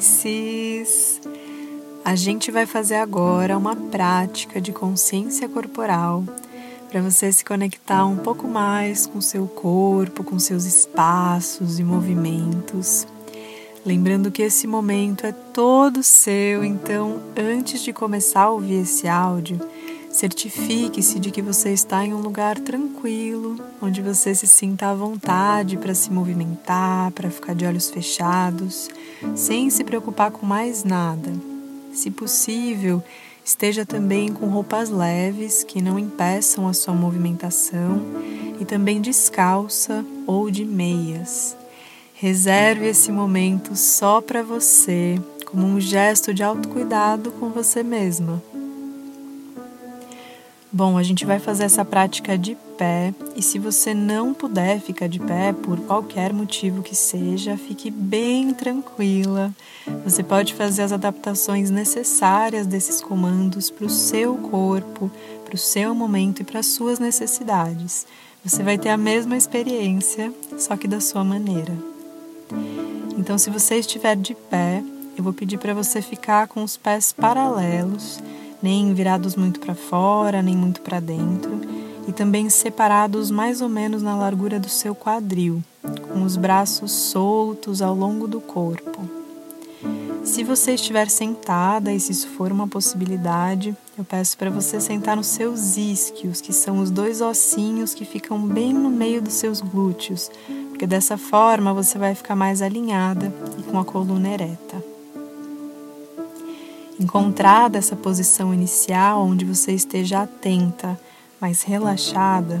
Cis! A gente vai fazer agora uma prática de consciência corporal para você se conectar um pouco mais com seu corpo, com seus espaços e movimentos. Lembrando que esse momento é todo seu, então antes de começar a ouvir esse áudio, certifique-se de que você está em um lugar tranquilo, onde você se sinta à vontade para se movimentar, para ficar de olhos fechados, sem se preocupar com mais nada. Se possível, esteja também com roupas leves que não impeçam a sua movimentação e também descalça ou de meias. Reserve esse momento só para você, como um gesto de autocuidado com você mesma. Bom, a gente vai fazer essa prática de pé e se você não puder ficar de pé por qualquer motivo que seja, fique bem tranquila. Você pode fazer as adaptações necessárias desses comandos para o seu corpo, para o seu momento e para as suas necessidades. Você vai ter a mesma experiência, só que da sua maneira. Então, se você estiver de pé, eu vou pedir para você ficar com os pés paralelos nem virados muito para fora, nem muito para dentro, e também separados mais ou menos na largura do seu quadril, com os braços soltos ao longo do corpo. Se você estiver sentada, e se isso for uma possibilidade, eu peço para você sentar nos seus isquios, que são os dois ossinhos que ficam bem no meio dos seus glúteos, porque dessa forma você vai ficar mais alinhada e com a coluna ereta. Encontrada essa posição inicial onde você esteja atenta, mas relaxada,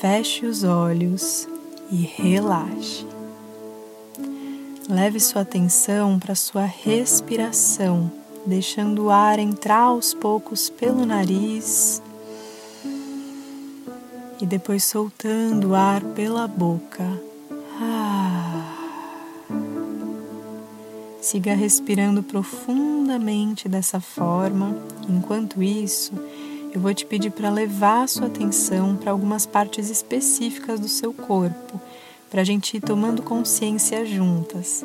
feche os olhos e relaxe. Leve sua atenção para sua respiração, deixando o ar entrar aos poucos pelo nariz e depois soltando o ar pela boca. Siga respirando profundamente dessa forma. Enquanto isso, eu vou te pedir para levar a sua atenção para algumas partes específicas do seu corpo, para a gente ir tomando consciência juntas.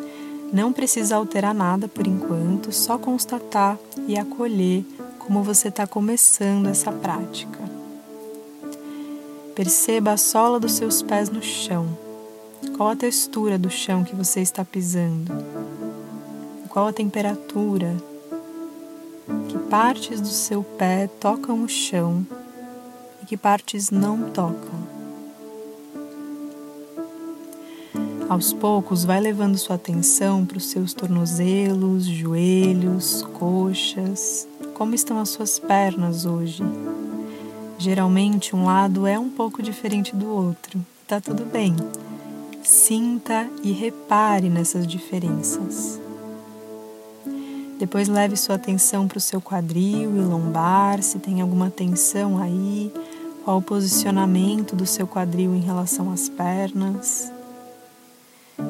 Não precisa alterar nada por enquanto, só constatar e acolher como você está começando essa prática. Perceba a sola dos seus pés no chão. Qual a textura do chão que você está pisando? Qual a temperatura, que partes do seu pé tocam o chão e que partes não tocam. Aos poucos, vai levando sua atenção para os seus tornozelos, joelhos, coxas. Como estão as suas pernas hoje? Geralmente, um lado é um pouco diferente do outro. Tá tudo bem. Sinta e repare nessas diferenças. Depois leve sua atenção para o seu quadril e lombar, se tem alguma tensão aí, qual o posicionamento do seu quadril em relação às pernas.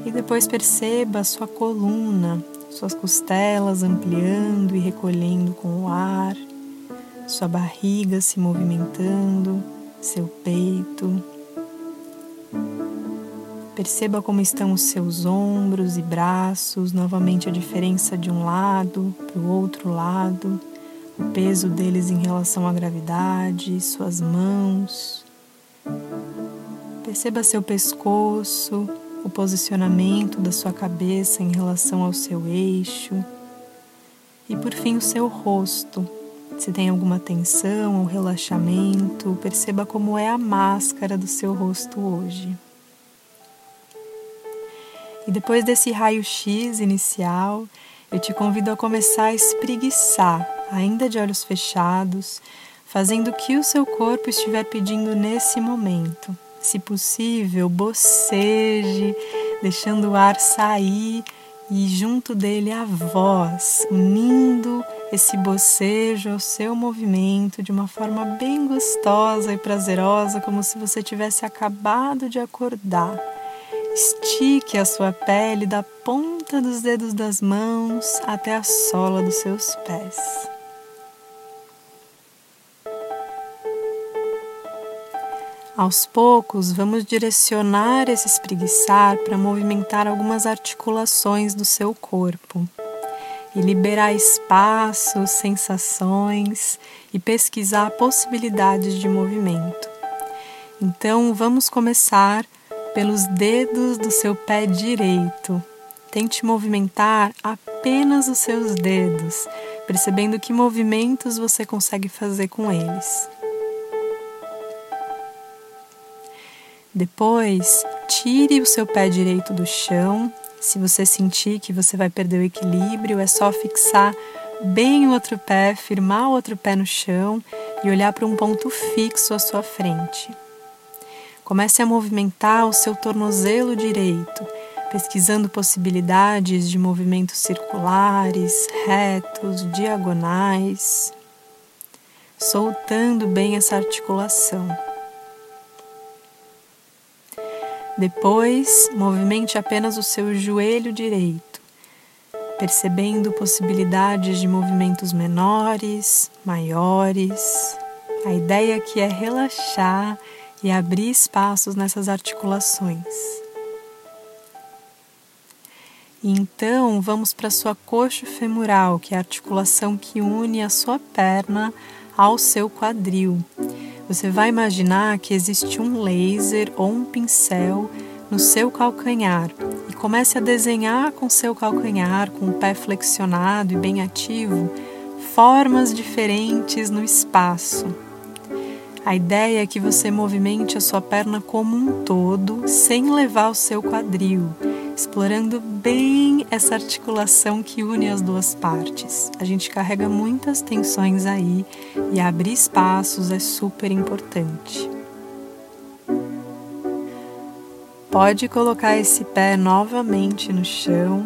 E depois perceba a sua coluna, suas costelas ampliando e recolhendo com o ar, sua barriga se movimentando, seu peito. Perceba como estão os seus ombros e braços, novamente a diferença de um lado para o outro lado, o peso deles em relação à gravidade, suas mãos. Perceba seu pescoço, o posicionamento da sua cabeça em relação ao seu eixo. E por fim, o seu rosto. Se tem alguma tensão ou relaxamento, perceba como é a máscara do seu rosto hoje. E depois desse raio-x inicial, eu te convido a começar a espreguiçar, ainda de olhos fechados, fazendo o que o seu corpo estiver pedindo nesse momento. Se possível, boceje, deixando o ar sair e junto dele a voz, unindo esse bocejo ao seu movimento de uma forma bem gostosa e prazerosa, como se você tivesse acabado de acordar. Estique a sua pele da ponta dos dedos das mãos até a sola dos seus pés. Aos poucos, vamos direcionar esse espreguiçar para movimentar algumas articulações do seu corpo e liberar espaços, sensações e pesquisar possibilidades de movimento. Então, vamos começar pelos dedos do seu pé direito. Tente movimentar apenas os seus dedos, percebendo que movimentos você consegue fazer com eles. Depois, tire o seu pé direito do chão. Se você sentir que você vai perder o equilíbrio, é só fixar bem o outro pé, firmar o outro pé no chão e olhar para um ponto fixo à sua frente. Comece a movimentar o seu tornozelo direito, pesquisando possibilidades de movimentos circulares, retos, diagonais, soltando bem essa articulação. Depois, movimente apenas o seu joelho direito, percebendo possibilidades de movimentos menores, maiores. A ideia aqui é relaxar e abrir espaços nessas articulações. então, vamos para a sua coxa femoral, que é a articulação que une a sua perna ao seu quadril. Você vai imaginar que existe um laser ou um pincel no seu calcanhar e comece a desenhar com seu calcanhar, com o pé flexionado e bem ativo, formas diferentes no espaço. A ideia é que você movimente a sua perna como um todo, sem levar o seu quadril explorando bem essa articulação que une as duas partes. A gente carrega muitas tensões aí e abrir espaços é super importante. Pode colocar esse pé novamente no chão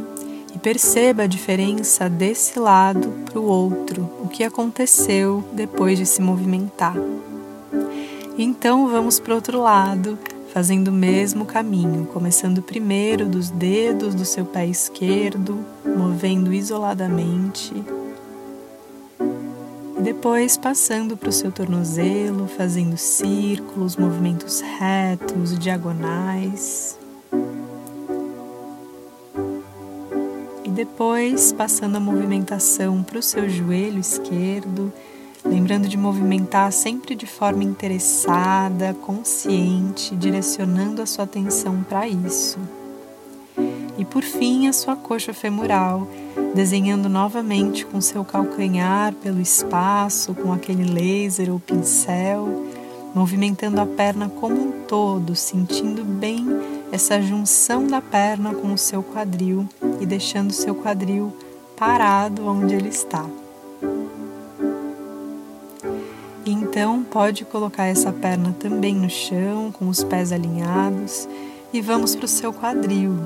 e perceba a diferença desse lado para o outro, o que aconteceu depois de se movimentar. Então vamos para o outro lado fazendo o mesmo caminho, começando primeiro dos dedos do seu pé esquerdo, movendo isoladamente, e depois passando para o seu tornozelo, fazendo círculos, movimentos retos, diagonais. E depois passando a movimentação para o seu joelho esquerdo lembrando de movimentar sempre de forma interessada, consciente, direcionando a sua atenção para isso. E por fim, a sua coxa femoral, desenhando novamente com seu calcanhar pelo espaço, com aquele laser ou pincel, movimentando a perna como um todo, sentindo bem essa junção da perna com o seu quadril e deixando o seu quadril parado onde ele está. Então, pode colocar essa perna também no chão, com os pés alinhados, e vamos para o seu quadril.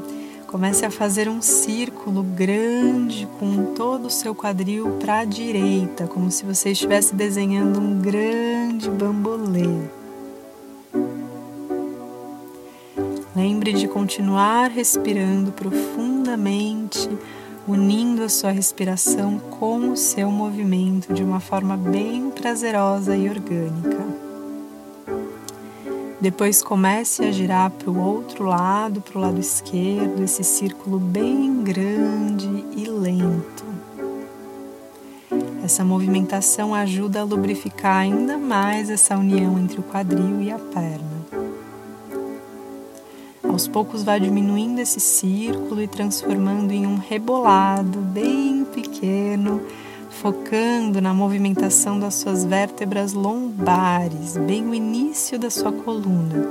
Comece a fazer um círculo grande com todo o seu quadril para a direita, como se você estivesse desenhando um grande bambolê. Lembre de continuar respirando profundamente unindo a sua respiração com o seu movimento de uma forma bem prazerosa e orgânica. Depois comece a girar para o outro lado, para o lado esquerdo, esse círculo bem grande e lento. Essa movimentação ajuda a lubrificar ainda mais essa união entre o quadril e a perna. Aos poucos vai diminuindo esse círculo e transformando em um rebolado bem pequeno, focando na movimentação das suas vértebras lombares, bem o início da sua coluna.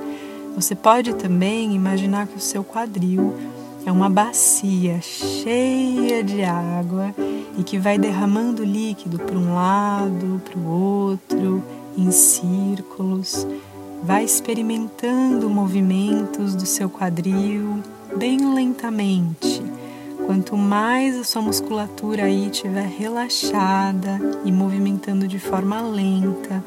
Você pode também imaginar que o seu quadril é uma bacia cheia de água e que vai derramando líquido para um lado, para o outro, em círculos Vai experimentando movimentos do seu quadril bem lentamente. Quanto mais a sua musculatura aí estiver relaxada e movimentando de forma lenta,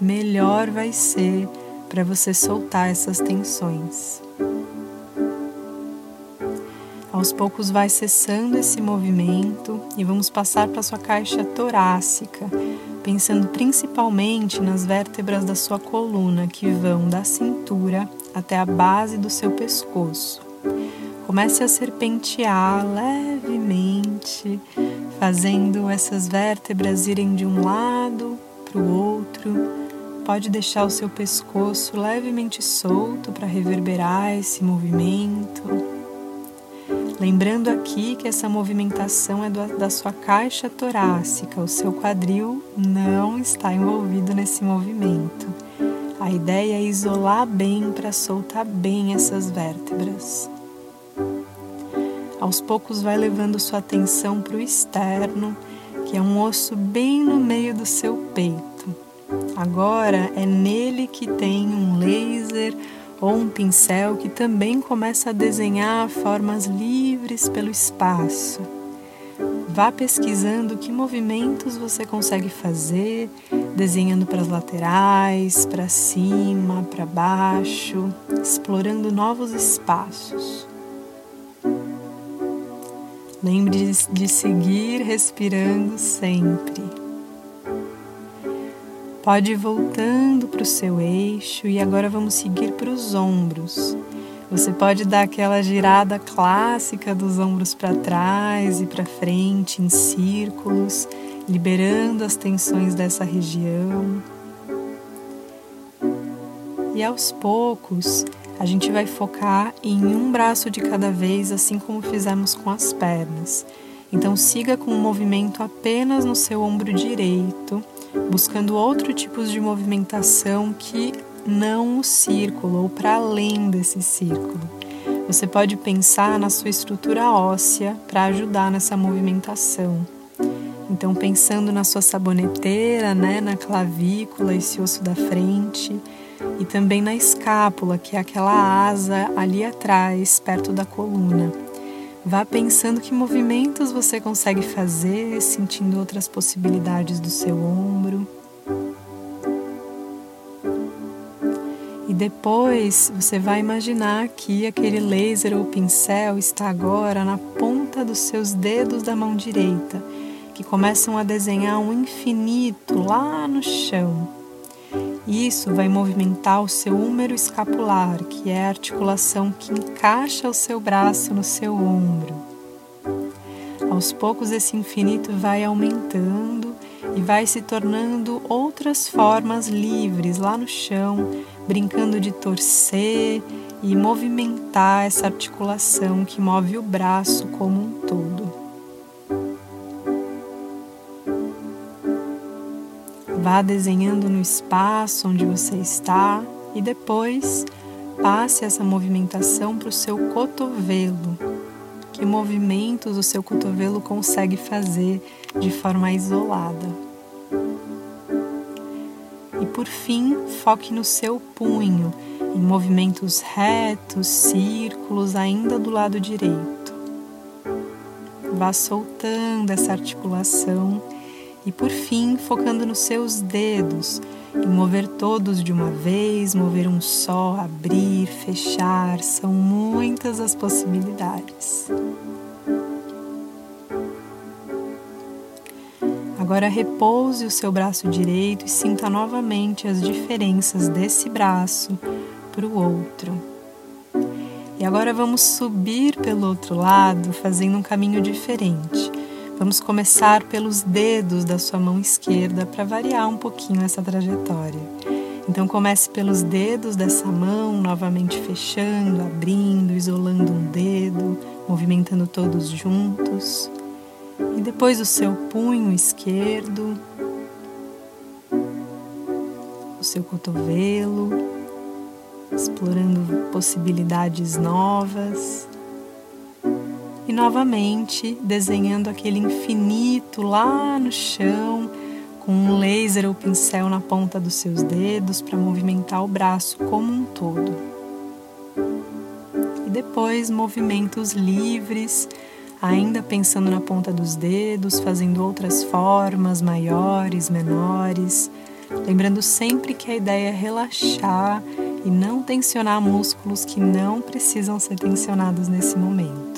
melhor vai ser para você soltar essas tensões. Aos poucos vai cessando esse movimento e vamos passar para sua caixa torácica, pensando principalmente nas vértebras da sua coluna que vão da cintura até a base do seu pescoço. Comece a serpentear levemente, fazendo essas vértebras irem de um lado para o outro. Pode deixar o seu pescoço levemente solto para reverberar esse movimento. Lembrando aqui que essa movimentação é do, da sua caixa torácica, o seu quadril não está envolvido nesse movimento. A ideia é isolar bem para soltar bem essas vértebras. Aos poucos vai levando sua atenção para o externo, que é um osso bem no meio do seu peito. Agora é nele que tem um laser ou um pincel que também começa a desenhar formas livres pelo espaço. Vá pesquisando que movimentos você consegue fazer, desenhando para as laterais, para cima, para baixo, explorando novos espaços. Lembre de seguir respirando sempre. Pode ir voltando para o seu eixo e agora vamos seguir para os ombros. Você pode dar aquela girada clássica dos ombros para trás e para frente em círculos, liberando as tensões dessa região. E aos poucos, a gente vai focar em um braço de cada vez, assim como fizemos com as pernas. Então, siga com o movimento apenas no seu ombro direito, buscando outro tipo de movimentação que não o círculo ou para além desse círculo. Você pode pensar na sua estrutura óssea para ajudar nessa movimentação. Então, pensando na sua saboneteira, né, na clavícula, esse osso da frente e também na escápula, que é aquela asa ali atrás, perto da coluna. Vá pensando que movimentos você consegue fazer, sentindo outras possibilidades do seu ombro. Depois você vai imaginar que aquele laser ou pincel está agora na ponta dos seus dedos da mão direita, que começam a desenhar um infinito lá no chão. Isso vai movimentar o seu húmero escapular, que é a articulação que encaixa o seu braço no seu ombro. Aos poucos, esse infinito vai aumentando e vai se tornando outras formas livres lá no chão, brincando de torcer e movimentar essa articulação que move o braço como um todo. Vá desenhando no espaço onde você está e depois passe essa movimentação para o seu cotovelo. Que movimentos o seu cotovelo consegue fazer de forma isolada. Por fim, foque no seu punho, em movimentos retos, círculos, ainda do lado direito. Vá soltando essa articulação e por fim, focando nos seus dedos, em mover todos de uma vez, mover um só, abrir, fechar, são muitas as possibilidades. Agora repouse o seu braço direito e sinta novamente as diferenças desse braço para o outro. E agora vamos subir pelo outro lado, fazendo um caminho diferente. Vamos começar pelos dedos da sua mão esquerda para variar um pouquinho essa trajetória. Então comece pelos dedos dessa mão, novamente fechando, abrindo, isolando um dedo, movimentando todos juntos. E depois o seu punho esquerdo, o seu cotovelo, explorando possibilidades novas e novamente desenhando aquele infinito lá no chão, com um laser ou pincel na ponta dos seus dedos para movimentar o braço como um todo. E depois movimentos livres, ainda pensando na ponta dos dedos, fazendo outras formas maiores, menores, lembrando sempre que a ideia é relaxar e não tensionar músculos que não precisam ser tensionados nesse momento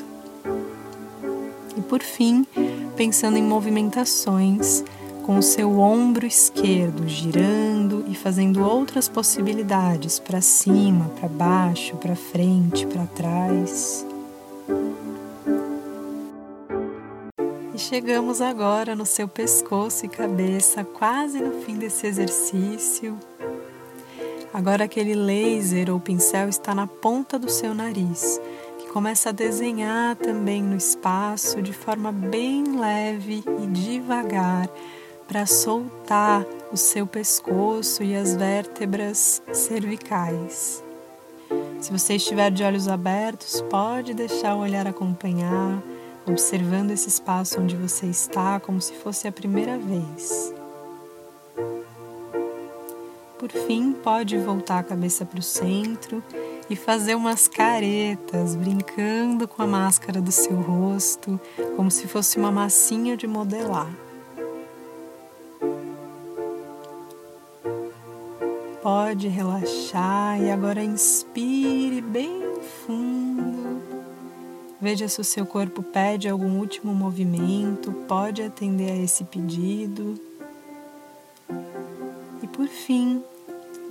por fim, pensando em movimentações com o seu ombro esquerdo girando e fazendo outras possibilidades para cima, para baixo, para frente, para trás. Chegamos agora no seu pescoço e cabeça, quase no fim desse exercício. Agora aquele laser ou pincel está na ponta do seu nariz, que começa a desenhar também no espaço de forma bem leve e devagar para soltar o seu pescoço e as vértebras cervicais. Se você estiver de olhos abertos, pode deixar o olhar acompanhar, observando esse espaço onde você está como se fosse a primeira vez. Por fim, pode voltar a cabeça para o centro e fazer umas caretas, brincando com a máscara do seu rosto, como se fosse uma massinha de modelar. Pode relaxar e agora inspire bem fundo. Veja se o seu corpo pede algum último movimento, pode atender a esse pedido. E por fim,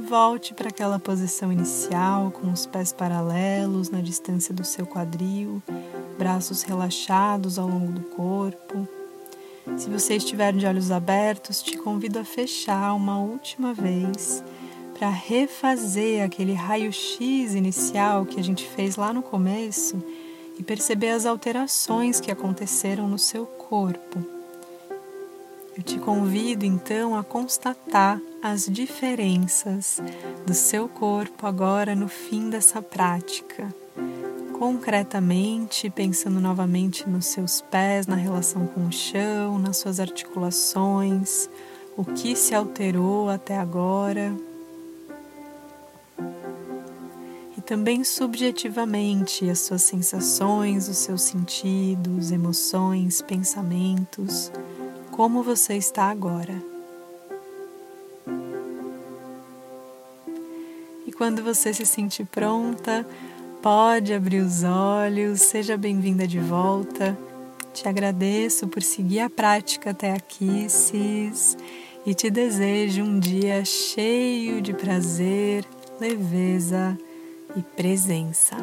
volte para aquela posição inicial com os pés paralelos na distância do seu quadril, braços relaxados ao longo do corpo. Se você estiver de olhos abertos, te convido a fechar uma última vez para refazer aquele raio-x inicial que a gente fez lá no começo e perceber as alterações que aconteceram no seu corpo. Eu te convido então a constatar as diferenças do seu corpo agora no fim dessa prática. Concretamente, pensando novamente nos seus pés, na relação com o chão, nas suas articulações, o que se alterou até agora. Também subjetivamente as suas sensações, os seus sentidos, emoções, pensamentos como você está agora. E quando você se sentir pronta, pode abrir os olhos, seja bem-vinda de volta. Te agradeço por seguir a prática até aqui, Cis, e te desejo um dia cheio de prazer, leveza e presença.